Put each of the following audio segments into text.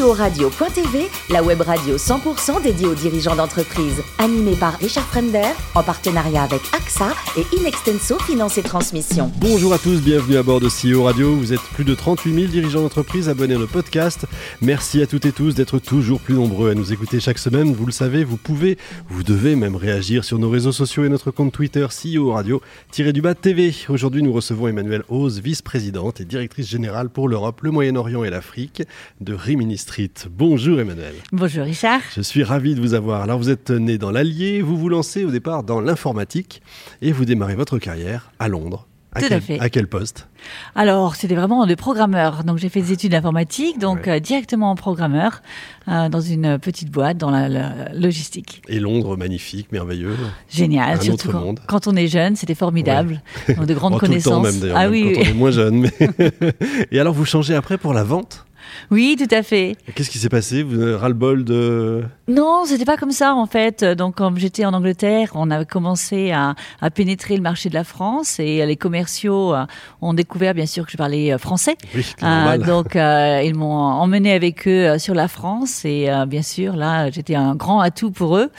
CEO Radio.tv, la web radio 100% dédiée aux dirigeants d'entreprise. Animée par Richard Fremder, en partenariat avec AXA et Inextenso Finance et Transmission. Bonjour à tous, bienvenue à bord de CEO Radio. Vous êtes plus de 38 000 dirigeants d'entreprise abonnés à nos podcasts. Merci à toutes et tous d'être toujours plus nombreux à nous écouter chaque semaine. Vous le savez, vous pouvez, vous devez même réagir sur nos réseaux sociaux et notre compte Twitter CEO Radio-du-bas TV. Aujourd'hui, nous recevons Emmanuel Ose, vice-présidente et directrice générale pour l'Europe, le Moyen-Orient et l'Afrique de Rimini Street. Bonjour Emmanuel. Bonjour Richard. Je suis ravi de vous avoir. Alors vous êtes né dans l'Allier, vous vous lancez au départ dans l'informatique et vous démarrez votre carrière à Londres. Tout quel, à fait. À quel poste? Alors, c'était vraiment de programmeur. Donc, j'ai fait des études d'informatique, donc Ouais. euh, directement en programmeur, euh, dans une petite boîte, dans la, la logistique. Et Londres, magnifique, merveilleux. Génial. Un surtout autre quand, monde. quand on est jeune, c'était formidable. Donc, de grandes Oh, tout le temps connaissances. même d'ailleurs, ah même oui, quand oui. on est moins jeune. mais- et alors vous changez après pour la vente? Oui, tout à fait. Qu'est-ce qui s'est passé? Vous avez ras-le-bol de... Non, c'était pas comme ça en fait. Donc quand j'étais en Angleterre, on avait commencé à, à pénétrer le marché de la France et les commerciaux euh, ont découvert bien sûr que je parlais euh, français. Oui, Euh, donc euh, ils m'ont emmené avec eux euh, sur la France et euh, bien sûr là j'étais un grand atout pour eux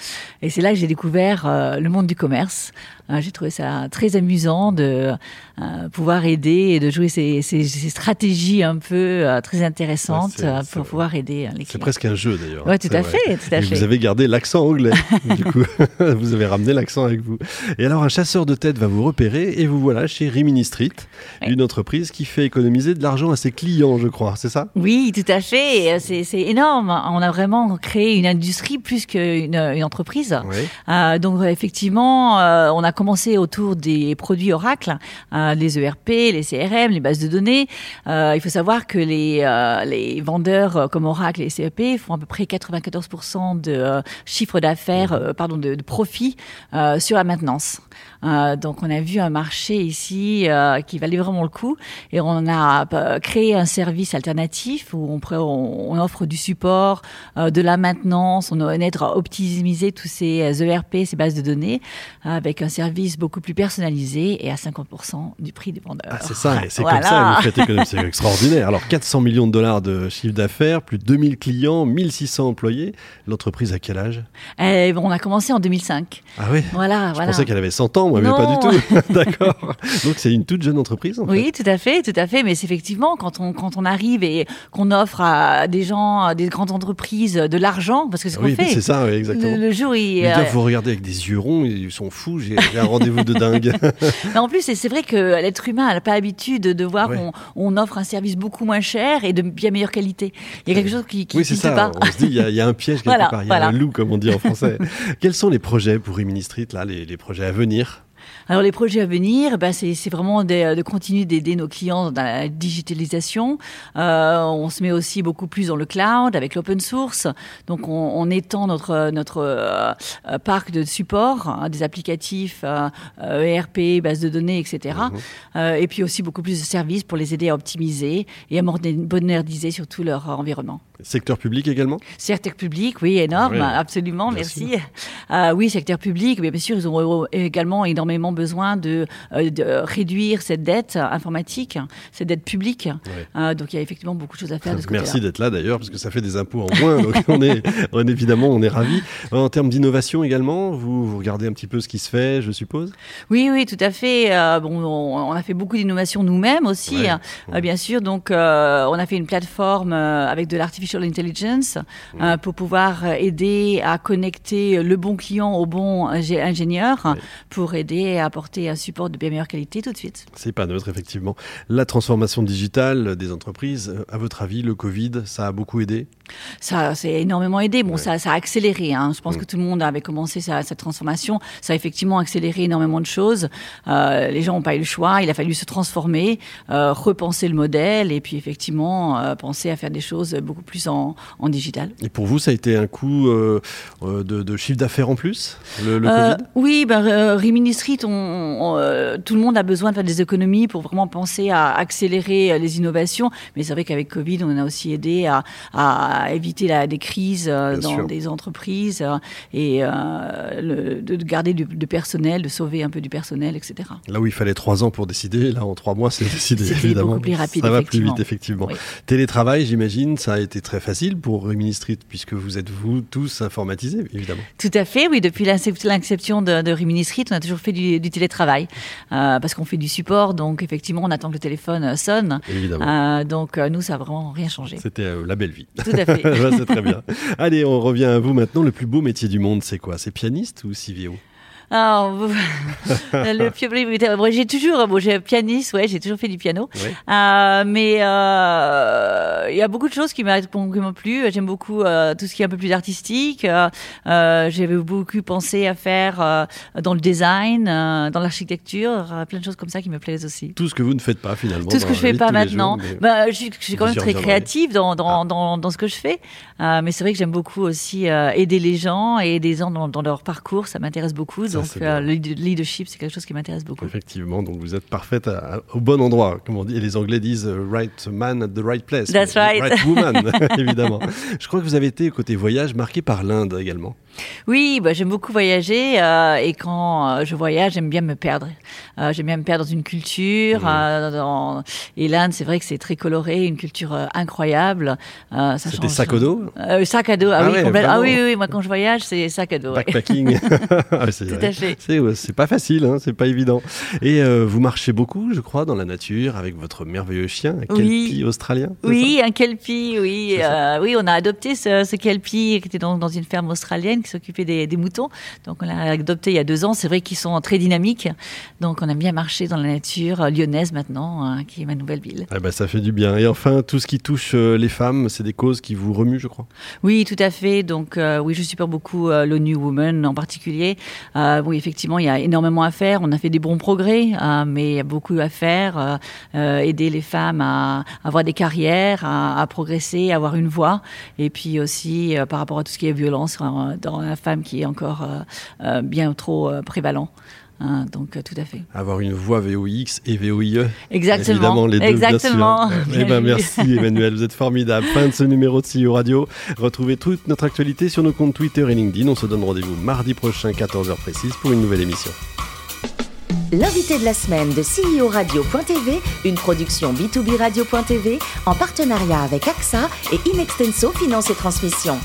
et c'est là que j'ai découvert euh, le monde du commerce. Euh, j'ai trouvé ça très amusant de euh, pouvoir aider et de jouer ces, ces- ces stratégies un peu euh, très intéressantes Ouais, c'est- euh, c'est- pour pouvoir aider les C'est clients. presque un jeu d'ailleurs. Ouais, tout C'est à fait, tout à Et fait. vous avez gardé l'accent anglais, du coup. vous avez ramené l'accent avec vous. Et alors, un chasseur de tête va vous repérer et vous voilà chez Rimini Street, Ouais. une entreprise qui fait économiser de l'argent à ses clients, je crois. C'est ça? Oui, tout à fait. C'est c'est énorme. On a vraiment créé une industrie plus qu'une une entreprise. Oui. Euh, donc effectivement, euh, on a commencé autour des produits Oracle, euh, les ERP, les CRM, les bases de données. Euh, il faut savoir que les, euh, les vendeurs euh, comme Oracle et CEP font à peu près 94% de chiffre d'affaires, pardon, de, profit sur la maintenance. Euh, donc on a vu un marché ici euh, qui valait vraiment le coup et on a euh, créé un service alternatif où on, pré- on, on offre du support, euh, de la maintenance, on aide à optimiser tous ces ERP, ces bases de données avec un service beaucoup plus personnalisé et à 50% du prix des vendeurs. Ah, c'est ça, c'est Voilà. comme ça vous faites économie. C'est extraordinaire. Alors, 400 millions de dollars de chiffre d'affaires, plus de 2000 clients, 1600 employés. L'entreprise à quel âge? Eh, on a commencé en 2005. Ah oui? Voilà, Je voilà. pensais qu'elle avait 100 ans, moi, mais Non. pas du tout. D'accord. Donc, c'est une toute jeune entreprise, en fait. Oui, tout à fait, tout à fait. Mais c'est effectivement quand on quand on arrive et qu'on offre à des gens, à des grandes entreprises, de l'argent, parce que c'est ce qu'on Oui, fait. c'est ça, oui, exactement. Le, le jour, il, euh, vous regardez avec des yeux ronds, ils sont fous, j'ai un rendez-vous de dingue. mais en plus, c'est- vrai que l'être humain n'a pas l'habitude de voir Ouais. qu'on on offre un service beaucoup moins cher et de bien meilleure qualité. Il y a quelque chose qui qui oui, c'est ça. On se dit, il y, a- il y a un piège quelque Voilà, part, il y a voilà. un loup, comme on dit en français. Quels sont les projets pour Rimini Street, là, les, les projets à venir? Alors les projets à venir, ben, c'est c'est vraiment de, de continuer d'aider nos clients dans la digitalisation. Euh, on se met aussi beaucoup plus dans le cloud avec l'open source. Donc on, on étend notre notre euh, euh, parc de support, hein, des applicatifs euh, euh, ERP, bases de données, etc. Euh, et puis aussi beaucoup plus de services pour les aider à optimiser et à moderni- moderniser surtout leur environnement. Secteur public également? Secteur public, oui, énorme, Oui, absolument, merci. Euh, oui, secteur public, mais bien sûr, ils ont également énormément besoin de, euh, de réduire cette dette informatique, cette dette publique. Euh, donc, il y a effectivement beaucoup de choses à faire de ce côté-là. Merci d'être là d'ailleurs, parce que ça fait des impôts en moins, donc on est, on évidemment, on est ravis. En termes d'innovation également, vous, vous regardez un petit peu ce qui se fait, je suppose? Oui, oui, tout à fait. Euh, bon, on, a fait beaucoup d'innovations nous-mêmes aussi, Ouais, ouais. euh, bien sûr. Donc, on a fait une plateforme avec de l'artificial intelligence pour pouvoir aider à connecter le bon client au bon ingé- ingénieur pour aider à apporter un support de bien meilleure qualité tout de suite. C'est pas neutre, effectivement. La transformation digitale des entreprises, euh, à votre avis, le Covid, ça a beaucoup aidé? Ça, c'est énormément aidé. Bon, Ouais. ça, ça a accéléré. Hein. Je pense Mm. que tout le monde avait commencé sa, cette transformation. Ça a effectivement accéléré énormément de choses. Euh, les gens n'ont pas eu le choix. Il a fallu se transformer, euh, repenser le modèle et puis effectivement euh, penser à faire des choses beaucoup plus en, en digital. Et pour vous, ça a été un coup de, de chiffre d'affaires en plus, le, le Covid? oui, ben, Rimini Street, on, on, tout le monde a besoin de faire des économies pour vraiment penser à accélérer les innovations. Mais c'est vrai qu'avec Covid, on a aussi aidé à, à à éviter la, des crises euh, Bien dans sûr. des entreprises euh, et euh, le- de, de garder du, du personnel, de sauver un peu du personnel, etc. Là où il fallait trois ans pour décider, là en trois mois c'est décidé évidemment. plus rapide, Ça va plus vite effectivement. Oui. Télétravail, j'imagine, ça a été très facile pour Rimini Street puisque vous êtes vous tous informatisés évidemment. Tout à fait, oui. Depuis l'incep- l'inception de, de Rimini Street, on a toujours fait du, du télétravail euh, parce qu'on fait du support, donc effectivement, on attend que le téléphone sonne. Évidemment. Euh, donc nous, ça n'a vraiment rien changé. C'était la belle vie. Tout à fait. C'est très bien. Allez, on revient à vous maintenant. Le plus beau métier du monde, c'est quoi? C'est pianiste ou CVO Alors, vous- le piano, bon, j'ai toujours, bon, j'ai pianiste, ouais, j'ai toujours fait du piano. Euh, mais euh, il y a beaucoup de choses qui m'ont plu. J'aime beaucoup euh, tout ce qui est un peu plus artistique. J'avais beaucoup pensé à faire dans le design, dans l'architecture, plein de choses comme ça qui me plaisent aussi. Tout ce que vous ne faites pas finalement. Tout ce que je fais pas maintenant. jours, mais- Bah, je, suis- je suis quand même très créative dans, dans, dans, dans ce que je fais. Mais c'est vrai que j'aime beaucoup aussi aider les gens et aider les gens dans, dans leur parcours. Ça m'intéresse beaucoup. Donc, euh, le lead- leadership, c'est quelque chose qui m'intéresse beaucoup. Effectivement, donc vous êtes parfaite à- à- au bon endroit, comme on dit. Et les Anglais disent euh, right man at the right place. That's right. woman, évidemment. Je crois que vous avez été, côté voyage, marqué par l'Inde également. Oui, bah, j'aime beaucoup voyager euh, et quand euh, je voyage, j'aime bien me perdre. Euh, j'aime bien me perdre dans une culture. dans... Et l'Inde, c'est vrai que c'est très coloré, une culture incroyable. Euh, ça C'était change- sac au dos? Sac à dos, ah, Ah oui, ouais, complètement. Ah oui, oui, oui, moi quand je voyage, c'est sac à dos. Backpacking. Ah, c'est Tout à fait. C'est c'est pas facile, hein, c'est pas évident. Et vous marchez beaucoup, je crois, dans la nature avec votre merveilleux chien, un Oui. kelpie australien. c'est Oui, un kelpie, oui. C'est oui, on a adopté ce, ce kelpie qui était dans, dans une ferme australienne qui s'occupait des, des moutons. Donc on l'a adopté il y a deux ans. C'est vrai qu'ils sont très dynamiques. Donc on aime bien marcher dans la nature euh, lyonnaise maintenant, hein, qui est ma nouvelle ville. ça Ah bah, ça fait du bien. Et enfin, tout ce qui touche euh, les femmes, c'est des causes qui vous remuent, je crois. Oui, tout à fait. Donc, euh, oui, je supporte beaucoup euh, l'ONU Women en particulier. Euh, oui, effectivement, il y a énormément à faire. On a fait des bons progrès, mais il y a beaucoup à faire. Aider les femmes à avoir des carrières, à, à progresser, à avoir une voix. Et puis aussi, par rapport à tout ce qui est violence euh, dans la femme qui est encore euh, euh, bien trop euh, prévalent. Hein, donc, tout à fait. Avoir une voix VOX et VOIE. Exactement. Évidemment, les deux, Exactement. bien sûr. Eh ben, merci Emmanuel, vous êtes formidable. Fin de ce numéro de CEO Radio. Retrouvez toute notre actualité sur nos comptes Twitter et LinkedIn. On se donne rendez-vous mardi prochain, 14h précise, pour une nouvelle émission. L'invité de la semaine de CEO Radio.tv, une production B2B Radio.tv en partenariat avec AXA et Inextenso Finance et Transmission.